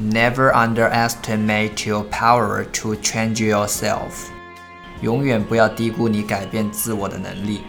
Never underestimate your power to change yourself. 永远不要低估你改变自我的能力。